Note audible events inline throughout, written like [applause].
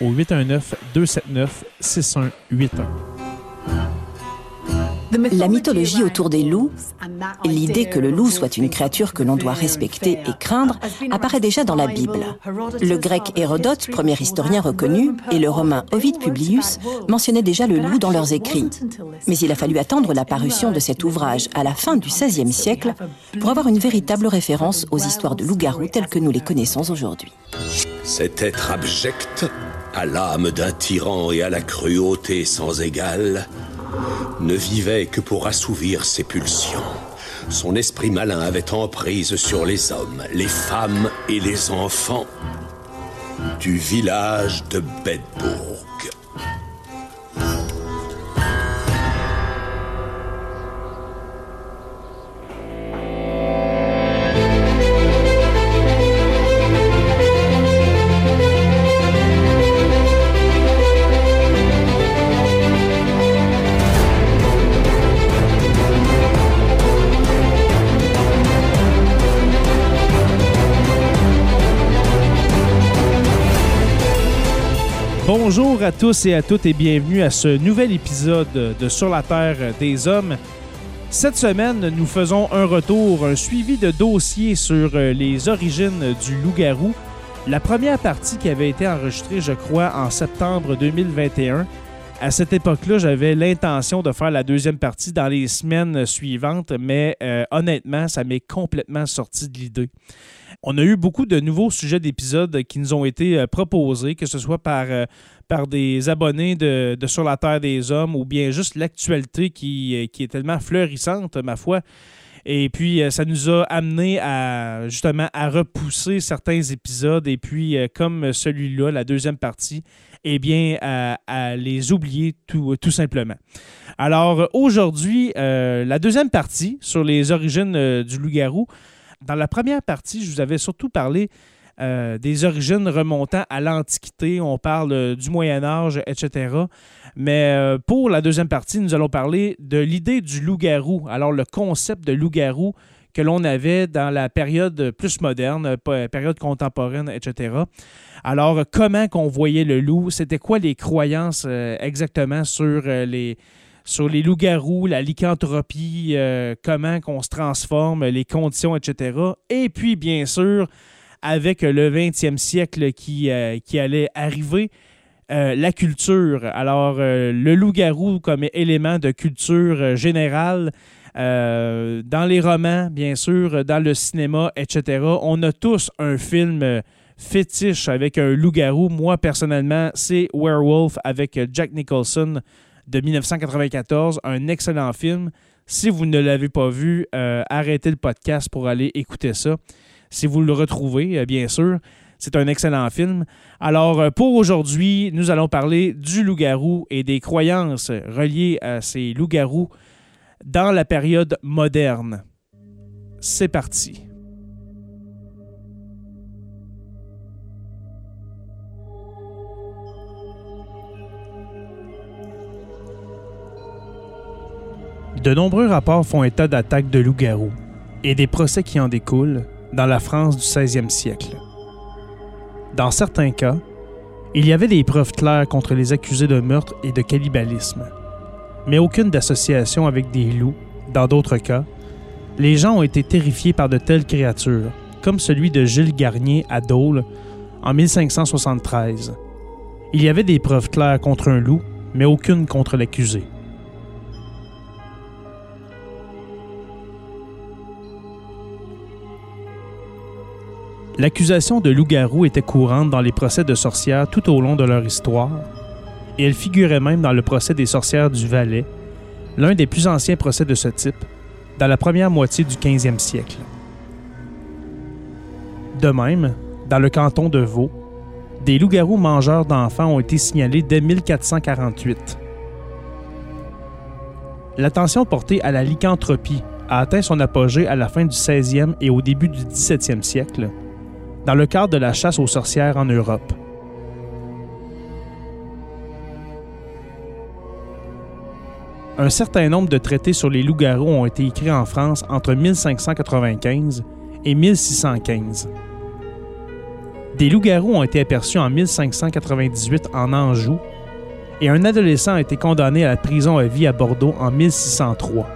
au 819 279 6181. La mythologie autour des loups, l'idée que le loup soit une créature que l'on doit respecter et craindre, apparaît déjà dans la Bible. Le grec Hérodote, premier historien reconnu, et le romain Ovide Publius mentionnaient déjà le loup dans leurs écrits. Mais il a fallu attendre la parution de cet ouvrage à la fin du XVIe siècle pour avoir une véritable référence aux histoires de loups-garous telles que nous les connaissons aujourd'hui. Cet être abject, à l'âme d'un tyran et à la cruauté sans égale, ne vivait que pour assouvir ses pulsions. Son esprit malin avait emprise sur les hommes, les femmes et les enfants du village de Bedbourg. Bonjour à tous et à toutes et bienvenue à ce nouvel épisode de Sur la Terre des Hommes. Cette semaine, nous faisons un retour, un suivi de dossier sur euh, les origines du loup-garou. La première partie qui avait été enregistrée, je crois, en septembre 2021. À cette époque-là, j'avais l'intention de faire la deuxième partie dans les semaines suivantes, mais euh, honnêtement, ça m'est complètement sorti de l'idée. On a eu beaucoup de nouveaux sujets d'épisodes qui nous ont été euh, proposés, que ce soit par, euh, par des abonnés de, de, Sur la Terre des Hommes ou bien juste l'actualité qui, qui est tellement fleurissante, ma foi. Et puis, ça nous a amené à justement à repousser certains épisodes. Et puis, comme celui-là, la deuxième partie, eh bien, à, les oublier tout, simplement. Alors, aujourd'hui, la deuxième partie sur les origines du loup-garou. Dans la première partie, je vous avais surtout parlé euh, des origines remontant à l'Antiquité. On parle euh, du Moyen Âge, etc. Mais euh, pour la deuxième partie, nous allons parler de l'idée du loup-garou. Alors, le concept de loup-garou que l'on avait dans la période plus moderne, période contemporaine, etc. Alors, comment qu'on voyait le loup? C'était quoi les croyances exactement sur les sur les loups-garous, la lycanthropie, euh, comment qu'on se transforme, les conditions, etc. Et puis, bien sûr, avec le 20e siècle qui, euh, qui allait arriver, euh, la culture. Alors, le loup-garou comme élément de culture générale, dans les romans, bien sûr, dans le cinéma, etc. On a tous un film fétiche avec un loup-garou. Moi, personnellement, c'est Werewolf avec Jack Nicholson de 1994, un excellent film. Si vous ne l'avez pas vu, euh, arrêtez le podcast pour aller écouter ça. Si vous le retrouvez, euh, bien sûr, c'est un excellent film. Alors, euh, pour aujourd'hui, nous allons parler du loup-garou et des croyances reliées à ces loups-garous dans la période moderne. C'est parti. De nombreux rapports font état d'attaques de loups-garous et des procès qui en découlent dans la France du 16e siècle. Dans certains cas, il y avait des preuves claires contre les accusés de meurtre et de cannibalisme, mais aucune d'association avec des loups. Dans d'autres cas, les gens ont été terrifiés par de telles créatures, comme celui de Gilles Garnier à Dole en 1573. Il y avait des preuves claires contre un loup, mais aucune contre l'accusé. L'accusation de loup-garou était courante dans les procès de sorcières tout au long de leur histoire, et elle figurait même dans le procès des sorcières du Valais, l'un des plus anciens procès de ce type, dans la première moitié du 15e siècle. De même, dans le canton de Vaud, des loups-garous mangeurs d'enfants ont été signalés dès 1448. L'attention portée à la lycanthropie a atteint son apogée à la fin du 16e et au début du 17e siècle, dans le cadre de la chasse aux sorcières en Europe. Un certain nombre de traités sur les loups-garous ont été écrits en France entre 1595 et 1615. Des loups-garous ont été aperçus en 1598 en Anjou et un adolescent a été condamné à la prison à vie à Bordeaux en 1603.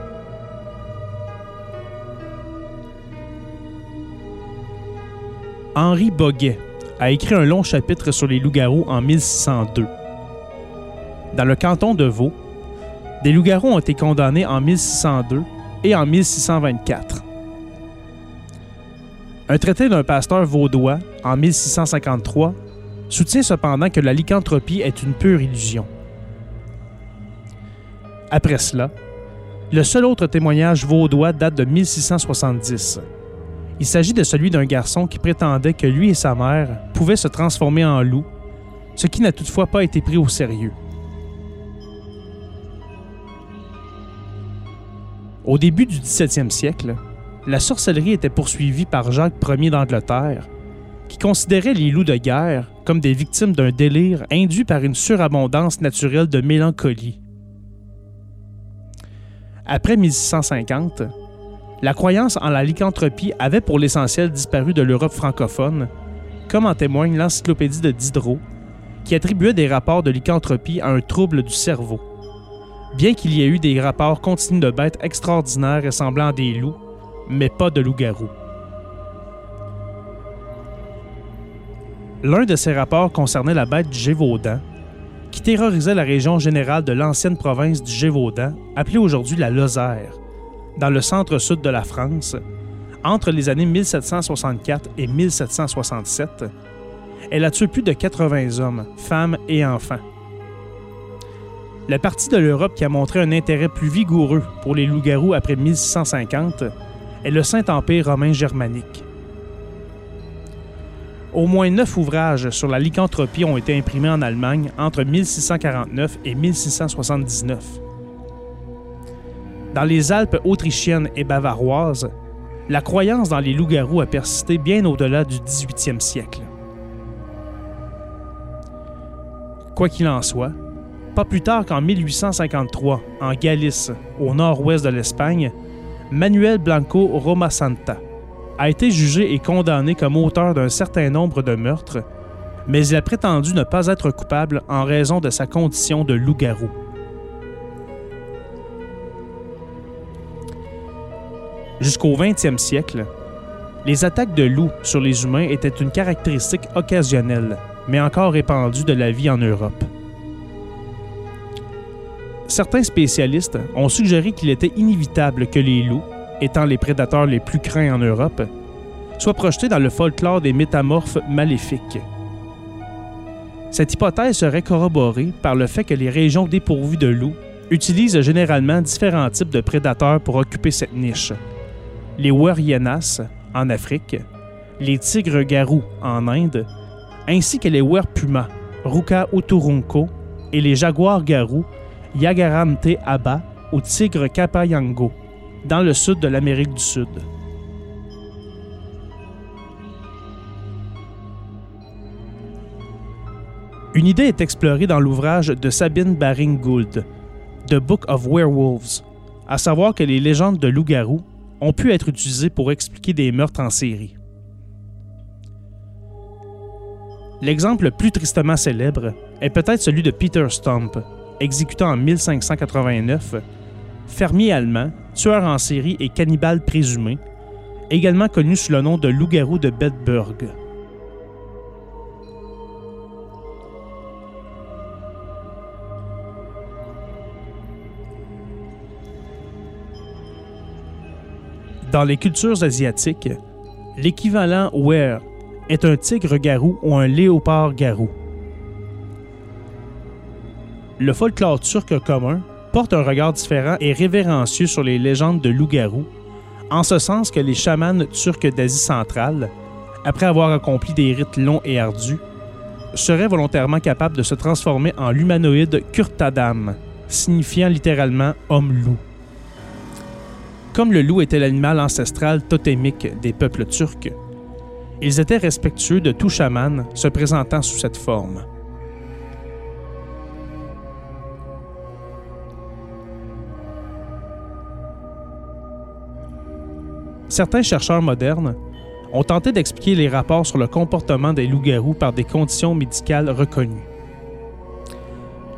Henri Boguet a écrit un long chapitre sur les loups-garous en 1602. Dans le canton de Vaud, des loups-garous ont été condamnés en 1602 et en 1624. Un traité d'un pasteur vaudois en 1653 soutient cependant que la lycanthropie est une pure illusion. Après cela, le seul autre témoignage vaudois date de 1670. Il s'agit de celui d'un garçon qui prétendait que lui et sa mère pouvaient se transformer en loup, ce qui n'a toutefois pas été pris au sérieux. Au début du 17e siècle, la sorcellerie était poursuivie par Jacques Ier d'Angleterre, qui considérait les loups de guerre comme des victimes d'un délire induit par une surabondance naturelle de mélancolie. Après 1650, la croyance en la lycanthropie avait pour l'essentiel disparu de l'Europe francophone, comme en témoigne l'encyclopédie de Diderot, qui attribuait des rapports de lycanthropie à un trouble du cerveau. Bien qu'il y ait eu des rapports continus de bêtes extraordinaires ressemblant à des loups, mais pas de loups-garous. L'un de ces rapports concernait la bête du Gévaudan, qui terrorisait la région générale de l'ancienne province du Gévaudan, appelée aujourd'hui la Lozère, dans le centre-sud de la France, entre les années 1764 et 1767, elle a tué plus de 80 hommes, femmes et enfants. La partie de l'Europe qui a montré un intérêt plus vigoureux pour les loups-garous après 1650 est le Saint-Empire romain germanique. Au moins neuf ouvrages sur la lycanthropie ont été imprimés en Allemagne entre 1649 et 1679. Dans les Alpes autrichiennes et bavaroises, la croyance dans les loups-garous a persisté bien au-delà du 18e siècle. Quoi qu'il en soit, pas plus tard qu'en 1853, en Galice, au nord-ouest de l'Espagne, Manuel Blanco Romasanta a été jugé et condamné comme auteur d'un certain nombre de meurtres, mais il a prétendu ne pas être coupable en raison de sa condition de loup-garou. Jusqu'au 20e siècle, les attaques de loups sur les humains étaient une caractéristique occasionnelle, mais encore répandue de la vie en Europe. Certains spécialistes ont suggéré qu'il était inévitable que les loups, étant les prédateurs les plus craints en Europe, soient projetés dans le folklore des métamorphes maléfiques. Cette hypothèse serait corroborée par le fait que les régions dépourvues de loups utilisent généralement différents types de prédateurs pour occuper cette niche, les Weryenas en Afrique, les tigres-garous en Inde, ainsi que les Werpuma, Ruka Uturunko, et les jaguars-garous, Yagaramte Aba ou tigre Kapayango, dans le sud de l'Amérique du Sud. Une idée est explorée dans l'ouvrage de Sabine Baring Gould, The Book of Werewolves, à savoir que les légendes de loups-garous ont pu être utilisées pour expliquer des meurtres en série. L'exemple le plus tristement célèbre est peut-être celui de Peter Stump, exécuté en 1589, fermier allemand, tueur en série et cannibale présumé, également connu sous le nom de loup-garou de Bedburg. Dans les cultures asiatiques, l'équivalent were est un tigre-garou ou un léopard-garou. Le folklore turc commun porte un regard différent et révérencieux sur les légendes de loup-garou, en ce sens que les chamans turcs d'Asie centrale, après avoir accompli des rites longs et ardus, seraient volontairement capables de se transformer en l'humanoïde Kurtadam, signifiant littéralement homme-loup. Comme le loup était l'animal ancestral totémique des peuples turcs, ils étaient respectueux de tout chaman se présentant sous cette forme. Certains chercheurs modernes ont tenté d'expliquer les rapports sur le comportement des loups-garous par des conditions médicales reconnues.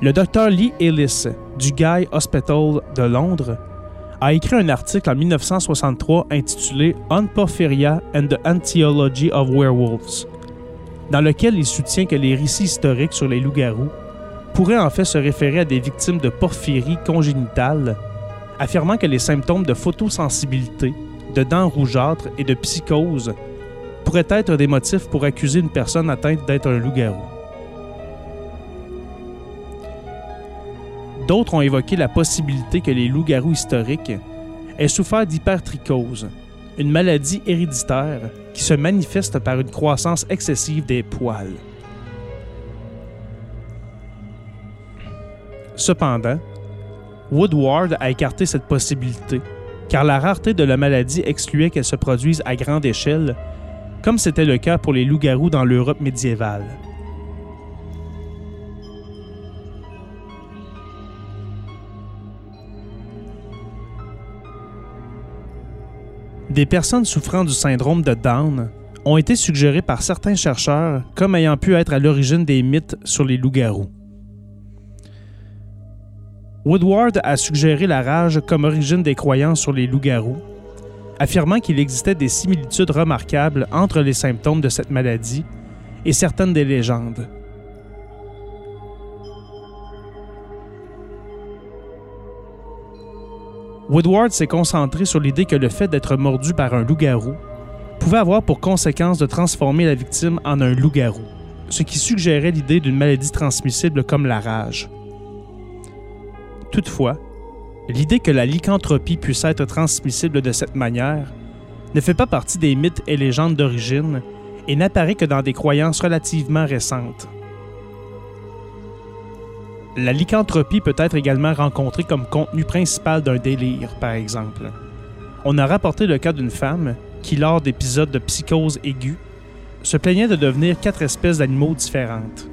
Le docteur Lee Ellis du Guy Hospital de Londres a écrit un article en 1963 intitulé On Porphyria and the Antiology of Werewolves, dans lequel il soutient que les récits historiques sur les loups-garous pourraient en fait se référer à des victimes de porphyrie congénitale, affirmant que les symptômes de photosensibilité, de dents rougeâtres et de psychose pourraient être des motifs pour accuser une personne atteinte d'être un loup-garou. D'autres ont évoqué la possibilité que les loups-garous historiques aient souffert d'hypertrichose, une maladie héréditaire qui se manifeste par une croissance excessive des poils. Cependant, Woodward a écarté cette possibilité, car la rareté de la maladie excluait qu'elle se produise à grande échelle, comme c'était le cas pour les loups-garous dans l'Europe médiévale. Des personnes souffrant du syndrome de Down ont été suggérées par certains chercheurs comme ayant pu être à l'origine des mythes sur les loups-garous. Woodward a suggéré la rage comme origine des croyances sur les loups-garous, affirmant qu'il existait des similitudes remarquables entre les symptômes de cette maladie et certaines des légendes. Woodward s'est concentré sur l'idée que le fait d'être mordu par un loup-garou pouvait avoir pour conséquence de transformer la victime en un loup-garou, ce qui suggérait l'idée d'une maladie transmissible comme la rage. Toutefois, l'idée que la lycanthropie puisse être transmissible de cette manière ne fait pas partie des mythes et légendes d'origine et n'apparaît que dans des croyances relativement récentes. La lycanthropie peut être également rencontrée comme contenu principal d'un délire, par exemple. On a rapporté le cas d'une femme qui, lors d'épisodes de psychose aiguë, se plaignait de devenir quatre espèces d'animaux différentes.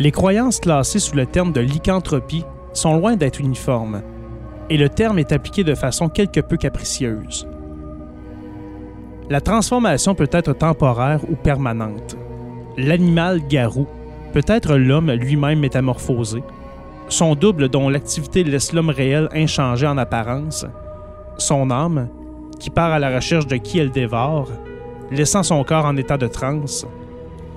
Les croyances classées sous le terme de lycanthropie sont loin d'être uniformes, et le terme est appliqué de façon quelque peu capricieuse. La transformation peut être temporaire ou permanente. L'animal garou peut être l'homme lui-même métamorphosé, son double dont l'activité laisse l'homme réel inchangé en apparence, son âme qui part à la recherche de qui elle dévore, laissant son corps en état de transe,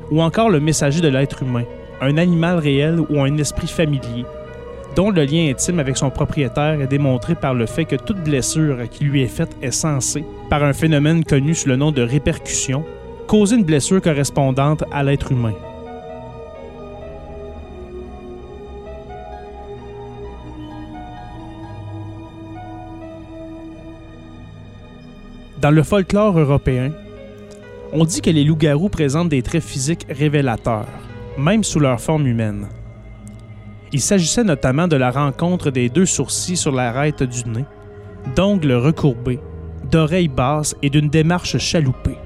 ou encore le messager de l'être humain, un animal réel ou un esprit familier, dont le lien intime avec son propriétaire est démontré par le fait que toute blessure qui lui est faite est censée, par un phénomène connu sous le nom de répercussion, causer une blessure correspondante à l'être humain. Dans le folklore européen, on dit que les loups-garous présentent des traits physiques révélateurs, même sous leur forme humaine. Il s'agissait notamment de la rencontre des deux sourcils sur l'arête du nez, d'ongles recourbés, d'oreilles basses et d'une démarche chaloupée.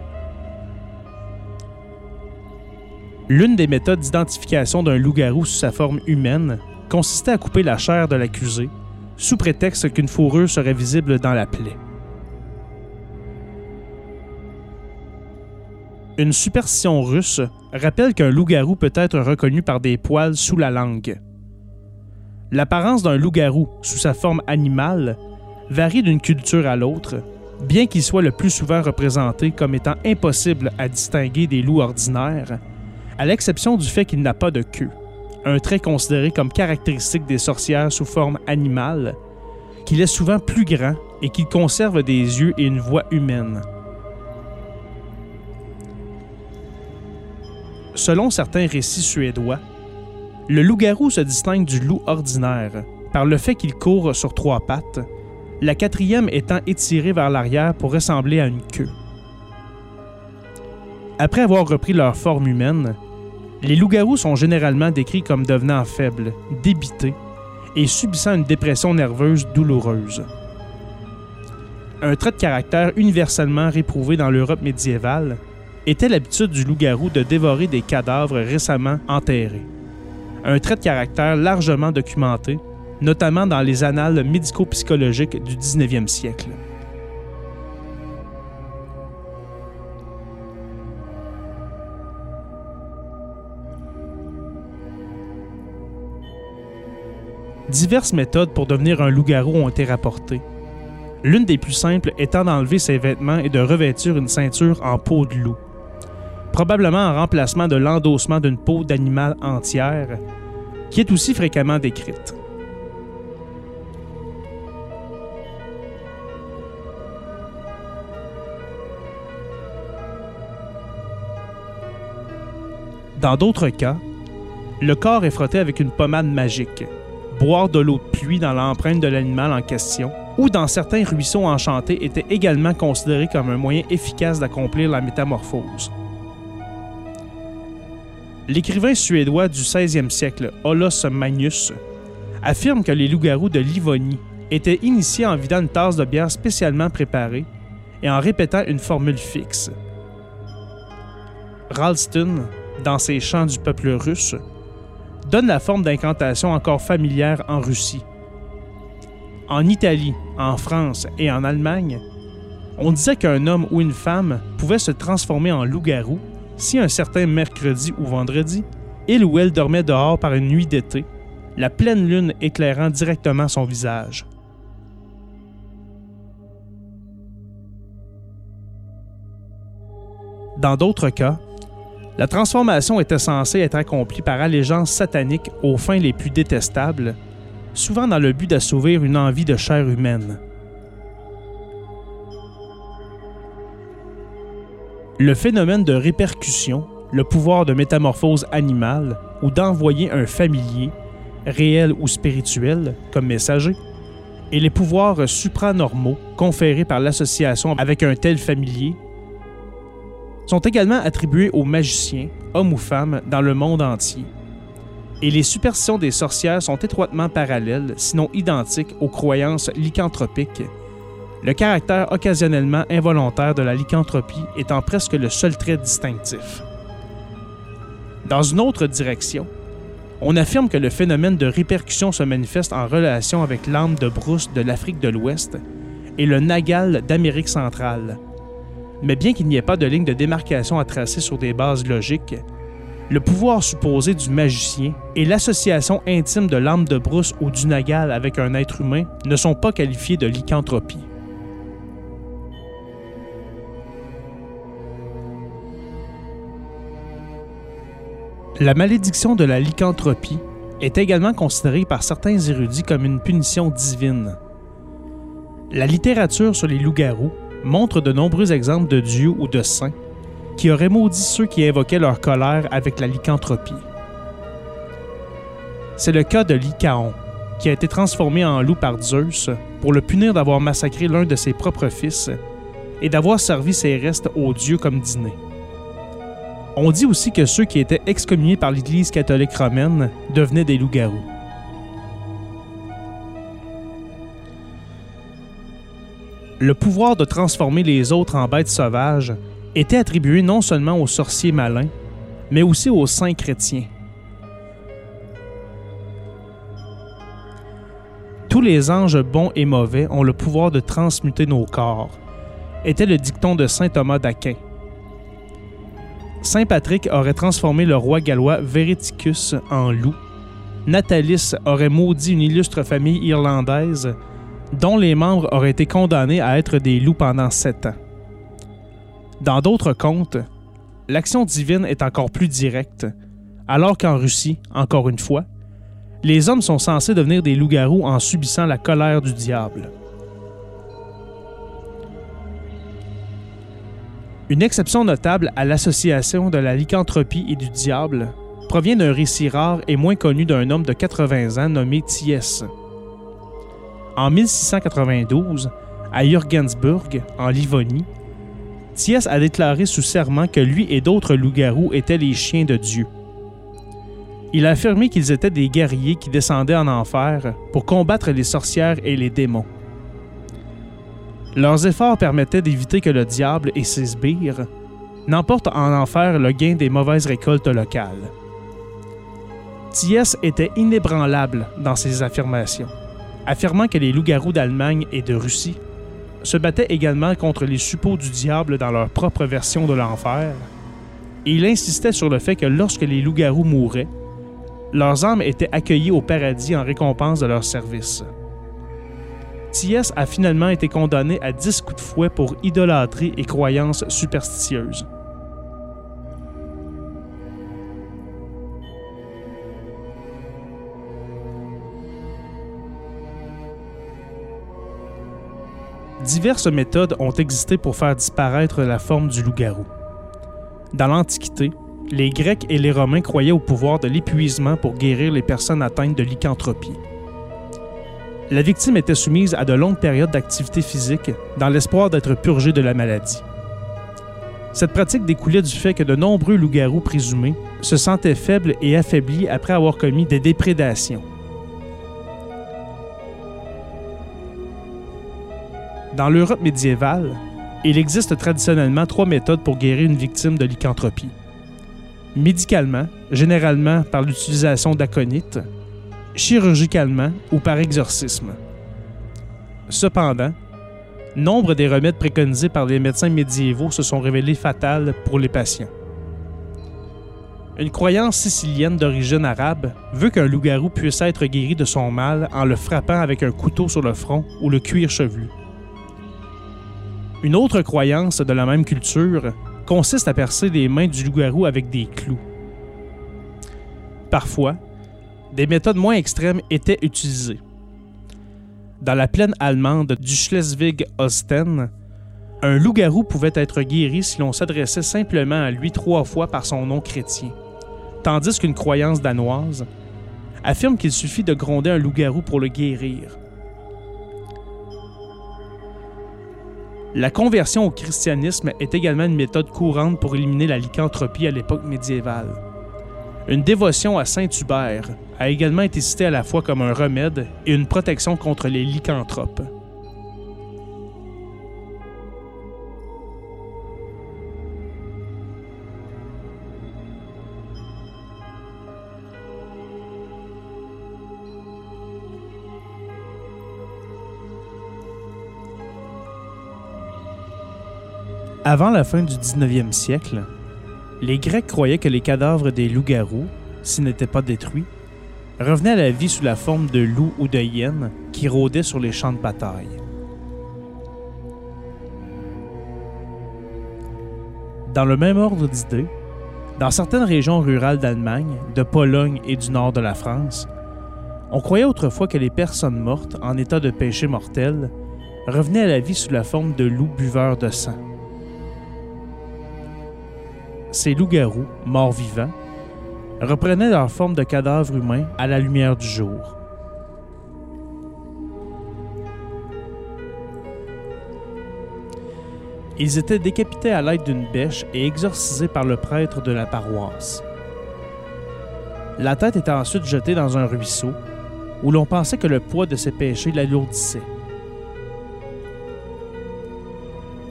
L'une des méthodes d'identification d'un loup-garou sous sa forme humaine consistait à couper la chair de l'accusé, sous prétexte qu'une fourrure serait visible dans la plaie. Une superstition russe rappelle qu'un loup-garou peut être reconnu par des poils sous la langue. L'apparence d'un loup-garou sous sa forme animale varie d'une culture à l'autre, bien qu'il soit le plus souvent représenté comme étant impossible à distinguer des loups ordinaires, à l'exception du fait qu'il n'a pas de queue, un trait considéré comme caractéristique des sorcières sous forme animale, qu'il est souvent plus grand et qu'il conserve des yeux et une voix humaine. Selon certains récits suédois, le loup-garou se distingue du loup ordinaire par le fait qu'il court sur trois pattes, la quatrième étant étirée vers l'arrière pour ressembler à une queue. Après avoir repris leur forme humaine, les loups-garous sont généralement décrits comme devenant faibles, débités et subissant une dépression nerveuse douloureuse. Un trait de caractère universellement réprouvé dans l'Europe médiévale, était l'habitude du loup-garou de dévorer des cadavres récemment enterrés. Un trait de caractère largement documenté, notamment dans les annales médico-psychologiques du 19e siècle. Diverses méthodes pour devenir un loup-garou ont été rapportées, l'une des plus simples étant d'enlever ses vêtements et de revêtir une ceinture en peau de loup probablement en remplacement de l'endossement d'une peau d'animal entière, qui est aussi fréquemment décrite. Dans d'autres cas, le corps est frotté avec une pommade magique, boire de l'eau de pluie dans l'empreinte de l'animal en question, ou dans certains ruisseaux enchantés était également considéré comme un moyen efficace d'accomplir la métamorphose. L'écrivain suédois du 16e siècle, Olos Magnus, affirme que les loups-garous de Livonie étaient initiés en vidant une tasse de bière spécialement préparée et en répétant une formule fixe. Ralston, dans ses chants du peuple russe, donne la forme d'incantation encore familière en Russie. En Italie, en France et en Allemagne, on disait qu'un homme ou une femme pouvait se transformer en loup-garou si un certain mercredi ou vendredi, il ou elle dormait dehors par une nuit d'été, la pleine lune éclairant directement son visage. Dans d'autres cas, la transformation était censée être accomplie par allégeance satanique aux fins les plus détestables, souvent dans le but d'assouvir une envie de chair humaine. Le phénomène de répercussion, le pouvoir de métamorphose animale ou d'envoyer un familier, réel ou spirituel, comme messager, et les pouvoirs supranormaux conférés par l'association avec un tel familier sont également attribués aux magiciens, hommes ou femmes, dans le monde entier. Et les superstitions des sorcières sont étroitement parallèles, sinon identiques, aux croyances lycanthropiques le caractère occasionnellement involontaire de la lycanthropie étant presque le seul trait distinctif. Dans une autre direction, on affirme que le phénomène de répercussion se manifeste en relation avec l'âme de brousse de l'Afrique de l'Ouest et le nagal d'Amérique centrale. Mais bien qu'il n'y ait pas de ligne de démarcation à tracer sur des bases logiques, le pouvoir supposé du magicien et l'association intime de l'âme de brousse ou du nagal avec un être humain ne sont pas qualifiés de lycanthropie. La malédiction de la lycanthropie est également considérée par certains érudits comme une punition divine. La littérature sur les loups-garous montre de nombreux exemples de dieux ou de saints qui auraient maudit ceux qui invoquaient leur colère avec la lycanthropie. C'est le cas de Lycaon, qui a été transformé en loup par Zeus pour le punir d'avoir massacré l'un de ses propres fils et d'avoir servi ses restes aux dieux comme dîner. On dit aussi que ceux qui étaient excommuniés par l'Église catholique romaine devenaient des loups-garous. Le pouvoir de transformer les autres en bêtes sauvages était attribué non seulement aux sorciers malins, mais aussi aux saints chrétiens. Tous les anges bons et mauvais ont le pouvoir de transmuter nos corps, était le dicton de saint Thomas d'Aquin. Saint Patrick aurait transformé le roi gallois Vereticus en loup. Natalis aurait maudit une illustre famille irlandaise dont les membres auraient été condamnés à être des loups pendant sept ans. Dans d'autres contes, l'action divine est encore plus directe, alors qu'en Russie, encore une fois, les hommes sont censés devenir des loups-garous en subissant la colère du diable. Une exception notable à l'association de la lycanthropie et du diable provient d'un récit rare et moins connu d'un homme de 80 ans nommé Thiès. En 1692, à Jürgensburg, en Livonie, Thiès a déclaré sous serment que lui et d'autres loups-garous étaient les chiens de Dieu. Il a affirmé qu'ils étaient des guerriers qui descendaient en enfer pour combattre les sorcières et les démons. Leurs efforts permettaient d'éviter que le diable et ses sbires n'emportent en enfer le gain des mauvaises récoltes locales. Thiès était inébranlable dans ses affirmations, affirmant que les loups-garous d'Allemagne et de Russie se battaient également contre les suppôts du diable dans leur propre version de l'enfer, et il insistait sur le fait que lorsque les loups-garous mouraient, leurs âmes étaient accueillies au paradis en récompense de leur service. Thiès a finalement été condamné à 10 coups de fouet pour idolâtrie et croyances superstitieuses. diverses méthodes ont existé pour faire disparaître la forme du loup-garou. Dans l'Antiquité, les Grecs et les Romains croyaient au pouvoir de l'épuisement pour guérir les personnes atteintes de lycanthropie. La victime était soumise à de longues périodes d'activité physique dans l'espoir d'être purgée de la maladie. Cette pratique découlait du fait que de nombreux loups-garous présumés se sentaient faibles et affaiblis après avoir commis des déprédations. Dans l'Europe médiévale, il existe traditionnellement trois méthodes pour guérir une victime de lycanthropie. Médicalement, généralement par l'utilisation d'aconites, chirurgicalement ou par exorcisme. Cependant, nombre des remèdes préconisés par les médecins médiévaux se sont révélés fatals pour les patients. Une croyance sicilienne d'origine arabe veut qu'un loup-garou puisse être guéri de son mal en le frappant avec un couteau sur le front ou le cuir chevelu. Une autre croyance de la même culture consiste à percer les mains du loup-garou avec des clous. Parfois, des méthodes moins extrêmes étaient utilisées. Dans la plaine allemande du Schleswig-Holstein, un loup-garou pouvait être guéri si l'on s'adressait simplement à lui trois fois par son nom chrétien, tandis qu'une croyance danoise affirme qu'il suffit de gronder un loup-garou pour le guérir. La conversion au christianisme est également une méthode courante pour éliminer la lycanthropie à l'époque médiévale. Une dévotion à Saint Hubert a également été citée à la fois comme un remède et une protection contre les lycanthropes. Avant la fin du 19e siècle, les Grecs croyaient que les cadavres des loups-garous, s'ils n'étaient pas détruits, revenaient à la vie sous la forme de loups ou de hyènes qui rôdaient sur les champs de bataille. Dans le même ordre d'idées, dans certaines régions rurales d'Allemagne, de Pologne et du nord de la France, on croyait autrefois que les personnes mortes en état de péché mortel revenaient à la vie sous la forme de loups buveurs de sang ces loups-garous, morts vivants, reprenaient leur forme de cadavres humains à la lumière du jour. Ils étaient décapités à l'aide d'une bêche et exorcisés par le prêtre de la paroisse. La tête était ensuite jetée dans un ruisseau où l'on pensait que le poids de ses péchés l'alourdissait.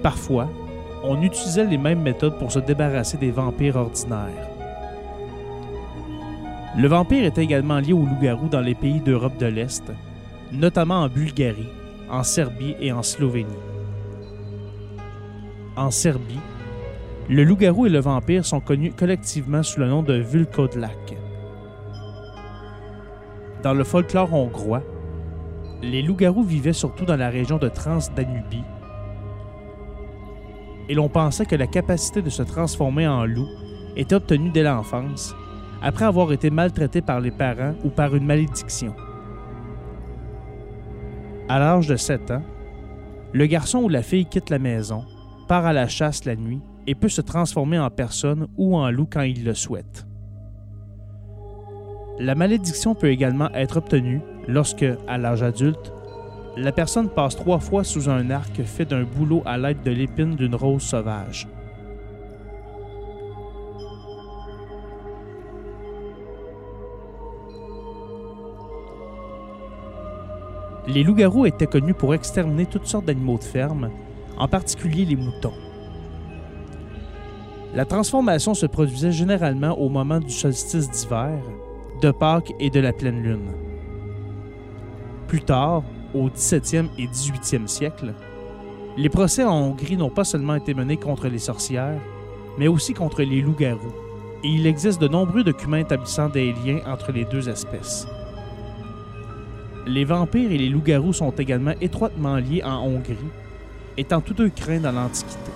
Parfois, on utilisait les mêmes méthodes pour se débarrasser des vampires ordinaires. Le vampire est également lié au loup-garou dans les pays d'Europe de l'Est, notamment en Bulgarie, en Serbie et en Slovénie. En Serbie, le loup-garou et le vampire sont connus collectivement sous le nom de Vulkodlak. Dans le folklore hongrois, les loups-garous vivaient surtout dans la région de Transdanubie et l'on pensait que la capacité de se transformer en loup était obtenue dès l'enfance, après avoir été maltraité par les parents ou par une malédiction. À l'âge de 7 ans, le garçon ou la fille quitte la maison, part à la chasse la nuit et peut se transformer en personne ou en loup quand il le souhaite. La malédiction peut également être obtenue lorsque, à l'âge adulte, la personne passe trois fois sous un arc fait d'un bouleau à l'aide de l'épine d'une rose sauvage. Les loups-garous étaient connus pour exterminer toutes sortes d'animaux de ferme, en particulier les moutons. La transformation se produisait généralement au moment du solstice d'hiver, de Pâques et de la pleine lune. Plus tard, au 17e et 18e siècle, les procès en Hongrie n'ont pas seulement été menés contre les sorcières, mais aussi contre les loups-garous, et il existe de nombreux documents établissant des liens entre les deux espèces. Les vampires et les loups-garous sont également étroitement liés en Hongrie, étant tous deux craints dans l'Antiquité.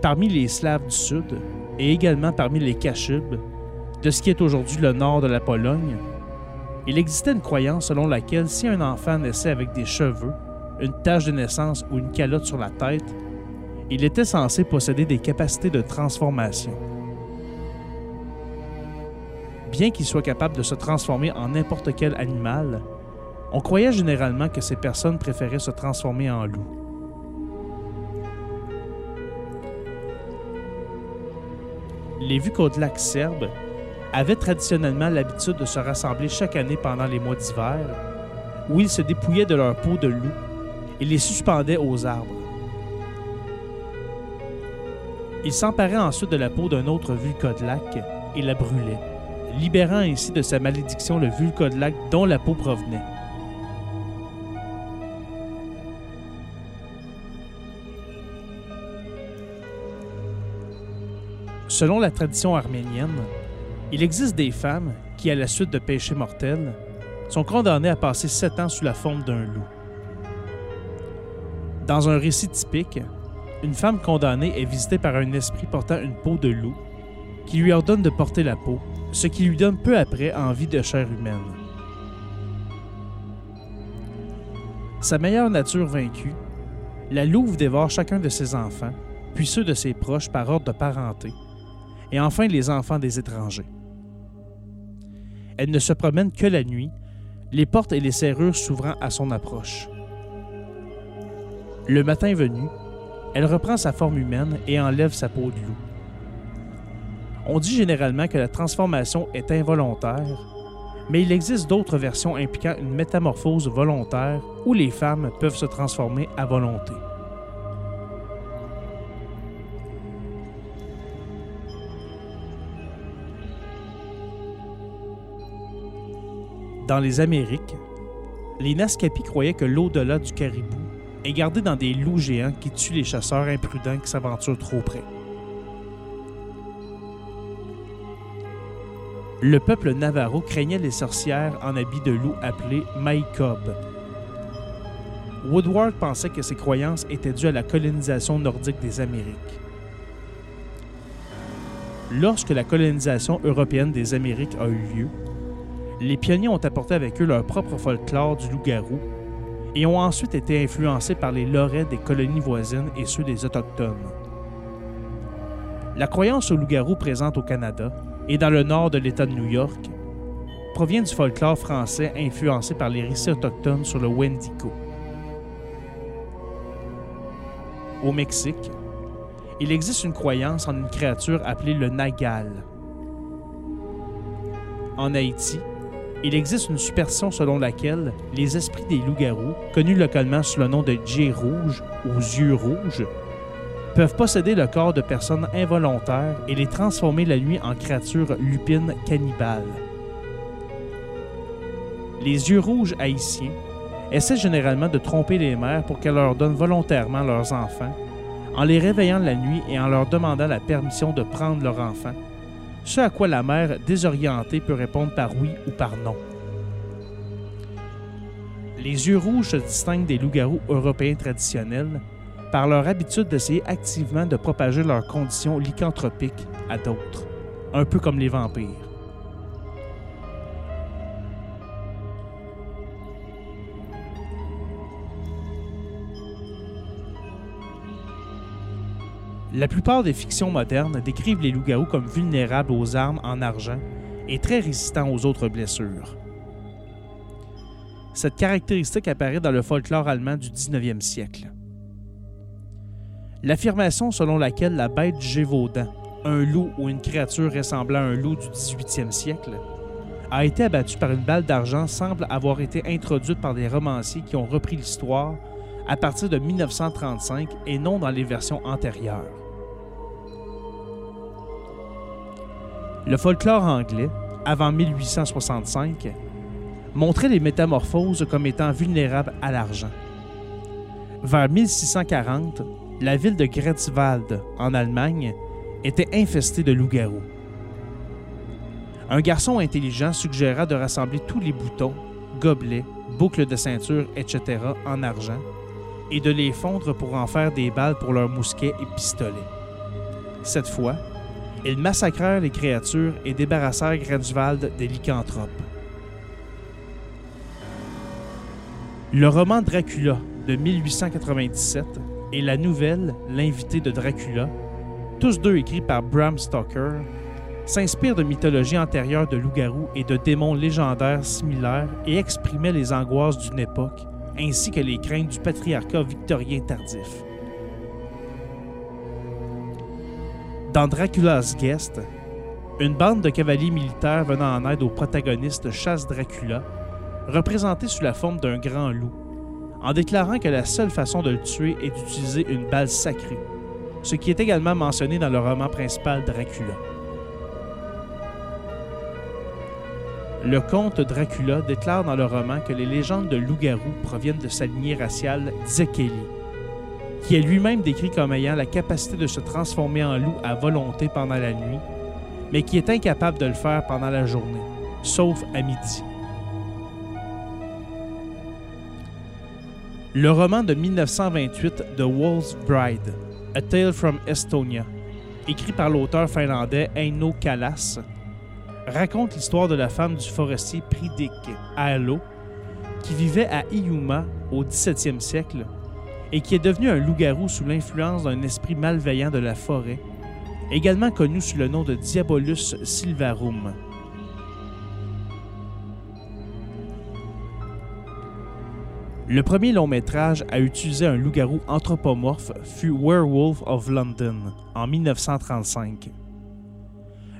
Parmi les Slaves du Sud, et également parmi les Kachubes, de ce qui est aujourd'hui le nord de la Pologne, il existait une croyance selon laquelle si un enfant naissait avec des cheveux, une tache de naissance ou une calotte sur la tête, il était censé posséder des capacités de transformation. Bien qu'il soit capable de se transformer en n'importe quel animal, on croyait généralement que ces personnes préféraient se transformer en loup. Les Vukodlaks serbes avaient traditionnellement l'habitude de se rassembler chaque année pendant les mois d'hiver, où ils se dépouillaient de leur peau de loup et les suspendaient aux arbres. Ils s'emparaient ensuite de la peau d'un autre Vulkodlak et la brûlaient, libérant ainsi de sa malédiction le Vulkodlak dont la peau provenait. Selon la tradition arménienne, il existe des femmes qui, à la suite de péchés mortels, sont condamnées à passer sept ans sous la forme d'un loup. Dans un récit typique, une femme condamnée est visitée par un esprit portant une peau de loup qui lui ordonne de porter la peau, ce qui lui donne peu après envie de chair humaine. Sa meilleure nature vaincue, la louve dévore chacun de ses enfants, puis ceux de ses proches par ordre de parenté, et enfin les enfants des étrangers. Elle ne se promène que la nuit, les portes et les serrures s'ouvrant à son approche. Le matin venu, elle reprend sa forme humaine et enlève sa peau de loup. On dit généralement que la transformation est involontaire, mais il existe d'autres versions impliquant une métamorphose volontaire où les femmes peuvent se transformer à volonté. Dans les Amériques, les Naskapi croyaient que l'au-delà du caribou est gardé dans des loups géants qui tuent les chasseurs imprudents qui s'aventurent trop près. Le peuple Navarro craignait les sorcières en habits de loup appelées Maïkob. Woodward pensait que ces croyances étaient dues à la colonisation nordique des Amériques. Lorsque la colonisation européenne des Amériques a eu lieu, les pionniers ont apporté avec eux leur propre folklore du loup-garou et ont ensuite été influencés par les lorets des colonies voisines et ceux des Autochtones. La croyance au loup-garou présente au Canada et dans le nord de l'État de New York provient du folklore français influencé par les récits autochtones sur le Wendigo. Au Mexique, il existe une croyance en une créature appelée le Nagal. En Haïti, il existe une superstition selon laquelle les esprits des loups-garous, connus localement sous le nom de djés rouges ou yeux rouges, peuvent posséder le corps de personnes involontaires et les transformer la nuit en créatures lupines cannibales. Les yeux rouges haïtiens essaient généralement de tromper les mères pour qu'elles leur donnent volontairement leurs enfants, en les réveillant la nuit et en leur demandant la permission de prendre leur enfant, ce à quoi la mère désorientée peut répondre par oui ou par non. Les yeux rouges se distinguent des loups-garous européens traditionnels par leur habitude d'essayer activement de propager leurs conditions lycanthropiques à d'autres, un peu comme les vampires. La plupart des fictions modernes décrivent les loups-garous comme vulnérables aux armes en argent et très résistants aux autres blessures. Cette caractéristique apparaît dans le folklore allemand du 19e siècle. L'affirmation selon laquelle la bête Gévaudan, un loup ou une créature ressemblant à un loup du 18e siècle, a été abattue par une balle d'argent semble avoir été introduite par des romanciers qui ont repris l'histoire à partir de 1935 et non dans les versions antérieures. Le folklore anglais, avant 1865, montrait les métamorphoses comme étant vulnérables à l'argent. Vers 1640, la ville de Gretzwald, en Allemagne, était infestée de loups-garous. Un garçon intelligent suggéra de rassembler tous les boutons, gobelets, boucles de ceinture, etc. en argent et de les fondre pour en faire des balles pour leurs mousquets et pistolets. Cette fois, ils massacrèrent les créatures et débarrassèrent Gretzwald des lycanthropes. Le roman Dracula de 1897 et la nouvelle L'invité de Dracula, tous deux écrits par Bram Stoker, s'inspirent de mythologies antérieures de loups-garous et de démons légendaires similaires et exprimaient les angoisses d'une époque ainsi que les craintes du patriarcat victorien tardif. Dans Dracula's Guest, une bande de cavaliers militaires venant en aide au protagoniste chasse Dracula, représenté sous la forme d'un grand loup, en déclarant que la seule façon de le tuer est d'utiliser une balle sacrée, ce qui est également mentionné dans le roman principal Dracula. Le comte Dracula déclare dans le roman que les légendes de loup-garou proviennent de sa lignée raciale Dzekeli, qui est lui-même décrit comme ayant la capacité de se transformer en loup à volonté pendant la nuit, mais qui est incapable de le faire pendant la journée, sauf à midi. Le roman de 1928 The Wolf's Bride, A Tale from Estonia, écrit par l'auteur finlandais Eino Kalas, raconte l'histoire de la femme du forestier Pridik Aalo, qui vivait à Iuma au 17e siècle et qui est devenu un loup-garou sous l'influence d'un esprit malveillant de la forêt, également connu sous le nom de Diabolus silvarum. Le premier long métrage à utiliser un loup-garou anthropomorphe fut Werewolf of London en 1935.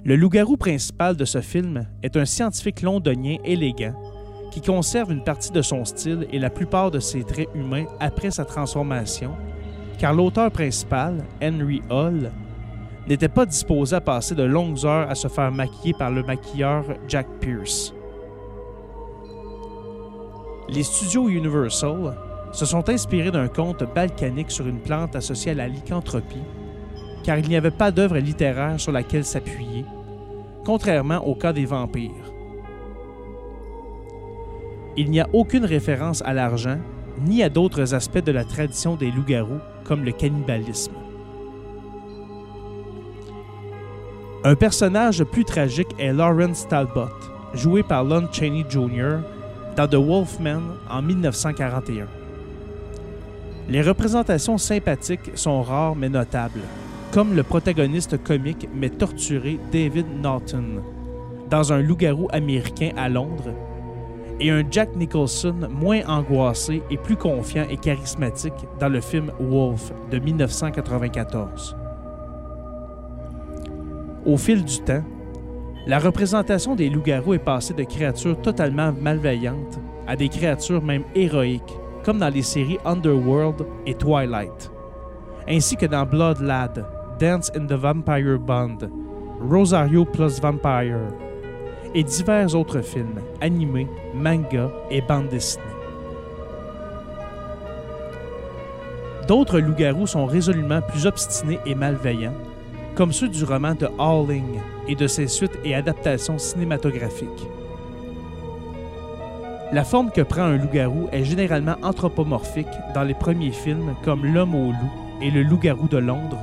Le loup-garou principal de ce film est un scientifique londonien élégant qui conserve une partie de son style et la plupart de ses traits humains après sa transformation, car l'auteur principal, Henry Hall, n'était pas disposé à passer de longues heures à se faire maquiller par le maquilleur Jack Pierce les studios Universal se sont inspirés d'un conte balkanique sur une plante associée à la lycanthropie, car il n'y avait pas d'œuvre littéraire sur laquelle s'appuyer, contrairement au cas des vampires. Il n'y a aucune référence à l'argent ni à d'autres aspects de la tradition des loups-garous, comme le cannibalisme. Un personnage plus tragique est Lawrence Talbot, joué par Lon Chaney Jr., dans The Wolfman en 1941. Les représentations sympathiques sont rares mais notables, comme le protagoniste comique mais torturé David Norton dans Un loup-garou américain à Londres et un Jack Nicholson moins angoissé et plus confiant et charismatique dans le film Wolf de 1994. Au fil du temps, la représentation des loups-garous est passée de créatures totalement malveillantes à des créatures même héroïques, comme dans les séries Underworld et Twilight. ainsi que dans Blood Lad, Dance in the Vampire Band, Rosario plus Vampire, et divers autres films, animés, mangas et bandes dessinées. D'autres loups-garous sont résolument plus obstinés et malveillants, comme ceux du roman de Howling et de ses suites et adaptations cinématographiques. La forme que prend un loup-garou est généralement anthropomorphique dans les premiers films comme L'homme au loup et Le loup-garou de Londres,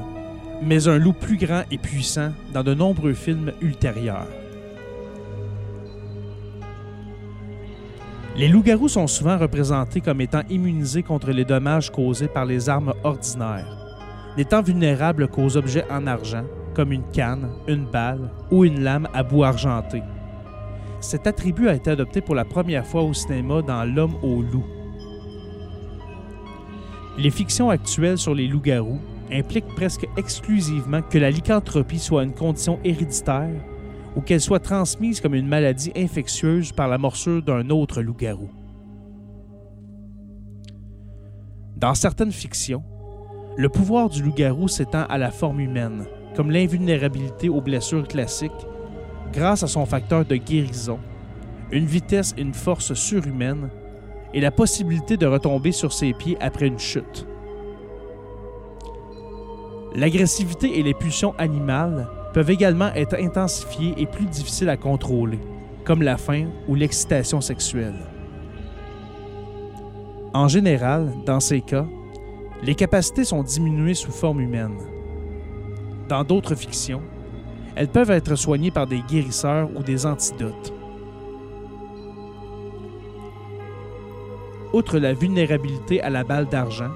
mais un loup plus grand et puissant dans de nombreux films ultérieurs. Les loups-garous sont souvent représentés comme étant immunisés contre les dommages causés par les armes ordinaires, n'étant vulnérables qu'aux objets en argent, comme une canne, une balle ou une lame à bout argenté. Cet attribut a été adopté pour la première fois au cinéma dans L'homme au loup. Les fictions actuelles sur les loups-garous impliquent presque exclusivement que la lycanthropie soit une condition héréditaire ou qu'elle soit transmise comme une maladie infectieuse par la morsure d'un autre loup-garou. Dans certaines fictions, le pouvoir du loup-garou s'étend à la forme humaine, comme l'invulnérabilité aux blessures classiques, grâce à son facteur de guérison, une vitesse et une force surhumaines, et la possibilité de retomber sur ses pieds après une chute. L'agressivité et les pulsions animales peuvent également être intensifiées et plus difficiles à contrôler, comme la faim ou l'excitation sexuelle. En général, dans ces cas, les capacités sont diminuées sous forme humaine. Dans d'autres fictions, elles peuvent être soignées par des guérisseurs ou des antidotes. Outre la vulnérabilité à la balle d'argent,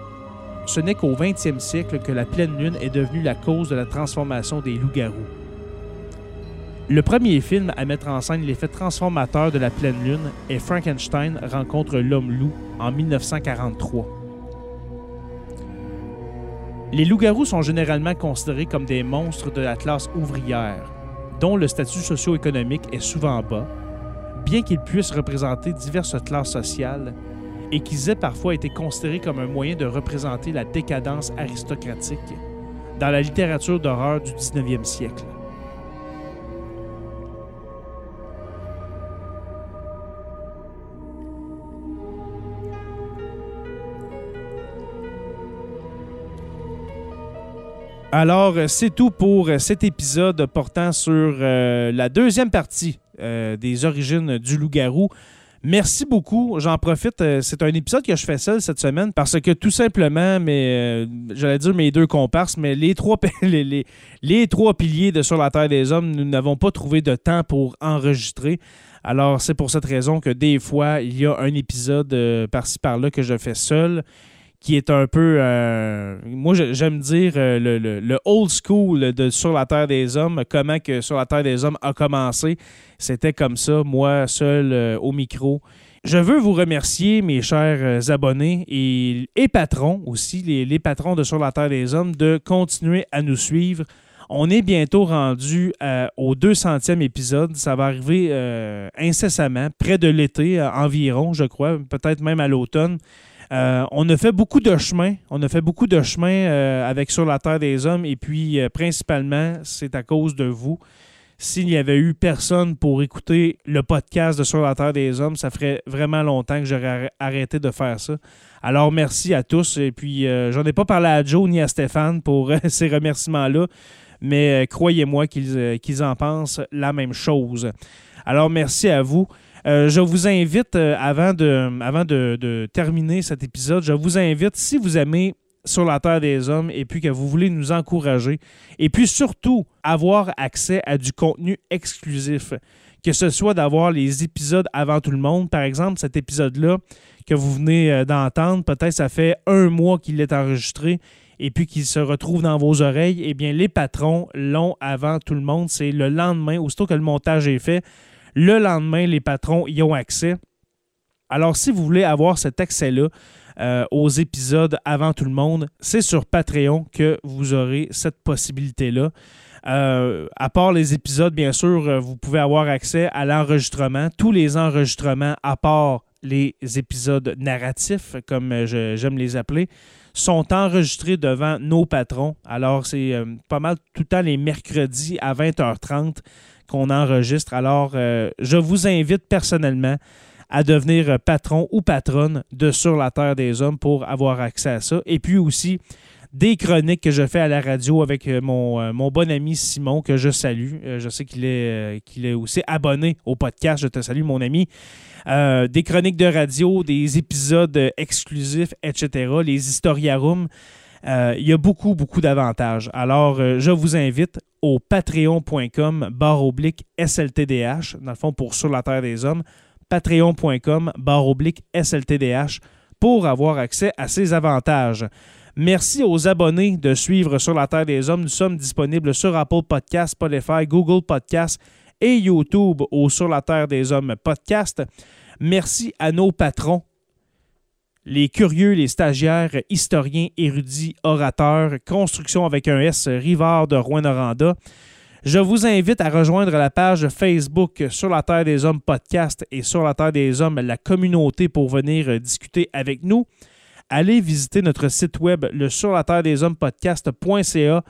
ce n'est qu'au 20e siècle que la pleine lune est devenue la cause de la transformation des loups-garous. Le premier film à mettre en scène l'effet transformateur de la pleine lune est Frankenstein rencontre l'homme-loup en 1943. Les loups-garous sont généralement considérés comme des monstres de la classe ouvrière, dont le statut socio-économique est souvent bas, bien qu'ils puissent représenter diverses classes sociales et qu'ils aient parfois été considérés comme un moyen de représenter la décadence aristocratique dans la littérature d'horreur du 19e siècle. Alors, c'est tout pour cet épisode portant sur euh, la deuxième partie euh, des origines du loup-garou. Merci beaucoup. J'en profite. Euh, c'est un épisode que je fais seul cette semaine parce que tout simplement, mais j'allais dire mes deux comparses, mais les trois, [laughs] les, les, trois piliers de Sur la Terre des Hommes, nous n'avons pas trouvé de temps pour enregistrer. Alors, c'est pour cette raison que des fois, il y a un épisode par-ci par-là que je fais seul qui est un peu. Euh, moi, j'aime dire euh, le, old school de Sur la Terre des Hommes, comment que Sur la Terre des Hommes a commencé. C'était comme ça, moi, seul euh, au micro. Je veux vous remercier, mes chers abonnés et, et patrons aussi, les, les, patrons de Sur la Terre des Hommes, de continuer à nous suivre. On est bientôt rendu au 200e épisode. Ça va arriver incessamment, près de l'été environ, je crois, peut-être même à l'automne. Euh, on a fait beaucoup de chemin. On a fait beaucoup de euh, avec Sur la Terre des Hommes et puis euh, principalement, c'est à cause de vous. S'il n'y avait eu personne pour écouter le podcast de Sur la Terre des Hommes, ça ferait vraiment longtemps que j'aurais arrêté de faire ça. Alors merci à tous. Et puis, j'en ai pas parlé à Joe ni à Stéphane pour [laughs] ces remerciements-là, mais croyez-moi qu'ils en pensent la même chose. Alors merci à vous. Euh, je vous invite, euh, avant, de, de, terminer cet épisode, je vous invite, si vous aimez sur la Terre des Hommes et puis que vous voulez nous encourager, et puis surtout avoir accès à du contenu exclusif, que ce soit d'avoir les épisodes avant tout le monde. Par exemple, cet épisode-là que vous venez euh, d'entendre, peut-être ça fait un mois qu'il est enregistré et puis qu'il se retrouve dans vos oreilles, eh bien, les patrons l'ont avant tout le monde. C'est le lendemain, aussitôt que le montage est fait, le lendemain, les patrons y ont accès. Alors, si vous voulez avoir cet accès-là euh, aux épisodes avant tout le monde, c'est sur Patreon que vous aurez cette possibilité-là. Euh, à part les épisodes, bien sûr, euh, vous pouvez avoir accès à l'enregistrement. Tous les enregistrements, à part les épisodes narratifs, comme j'aime les appeler, sont enregistrés devant nos patrons. Alors, c'est euh, pas mal tout le temps les mercredis à 20h30 qu'on enregistre. Alors, euh, je vous invite personnellement à devenir patron ou patronne de Sur la Terre des Hommes pour avoir accès à ça. Et puis aussi, des chroniques que je fais à la radio avec euh, mon, mon bon ami Simon, que je salue. je sais qu'il est, aussi abonné au podcast. Je te salue, mon ami. Euh, des chroniques de radio, des épisodes exclusifs, etc., les historiarums. Euh, il y a beaucoup, beaucoup d'avantages. Alors, euh, je vous invite au patreon.com barre oblique SLTDH, dans le fond, pour Sur la Terre des Hommes, patreon.com barre oblique SLTDH, pour avoir accès à ces avantages. Merci aux abonnés de suivre Sur la Terre des Hommes. Nous sommes disponibles sur Apple Podcasts, Spotify, Google Podcasts et YouTube au Sur la Terre des Hommes podcast. Merci à nos patrons, les curieux, les stagiaires, historiens, érudits, orateurs, construction avec un S, Rivard de Rouen-Noranda. Je vous invite à rejoindre la page Facebook Sur la Terre des Hommes podcast et Sur la Terre des Hommes, la communauté pour venir discuter avec nous. Allez visiter notre site web, le sur la terre des hommes podcast.ca.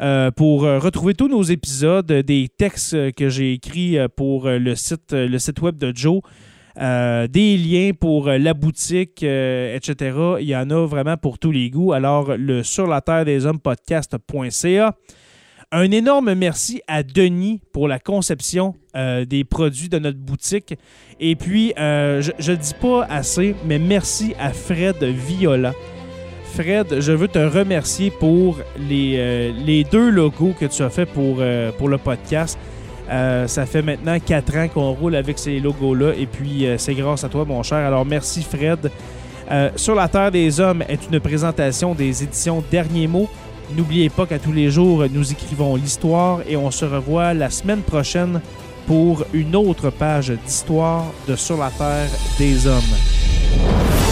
Euh, pour euh, retrouver tous nos épisodes, des textes que j'ai écrits euh, pour le site, le site web de Joe, des liens pour la boutique, etc. Il y en a vraiment pour tous les goûts. Alors, le sur la terre des hommes podcast.ca. Un énorme merci à Denis pour la conception des produits de notre boutique. Et puis, je ne dis pas assez, mais merci à Fred Viola Fred, je veux te remercier pour les, euh, deux logos que tu as fait pour, euh, le podcast. Euh, ça fait maintenant quatre ans qu'on roule avec ces logos-là et puis c'est grâce à toi, mon cher. Alors merci, Fred. Sur la Terre des Hommes est une présentation des éditions Derniers mots. N'oubliez pas qu'à tous les jours, nous écrivons l'histoire et on se revoit la semaine prochaine pour une autre page d'histoire de Sur la Terre des Hommes.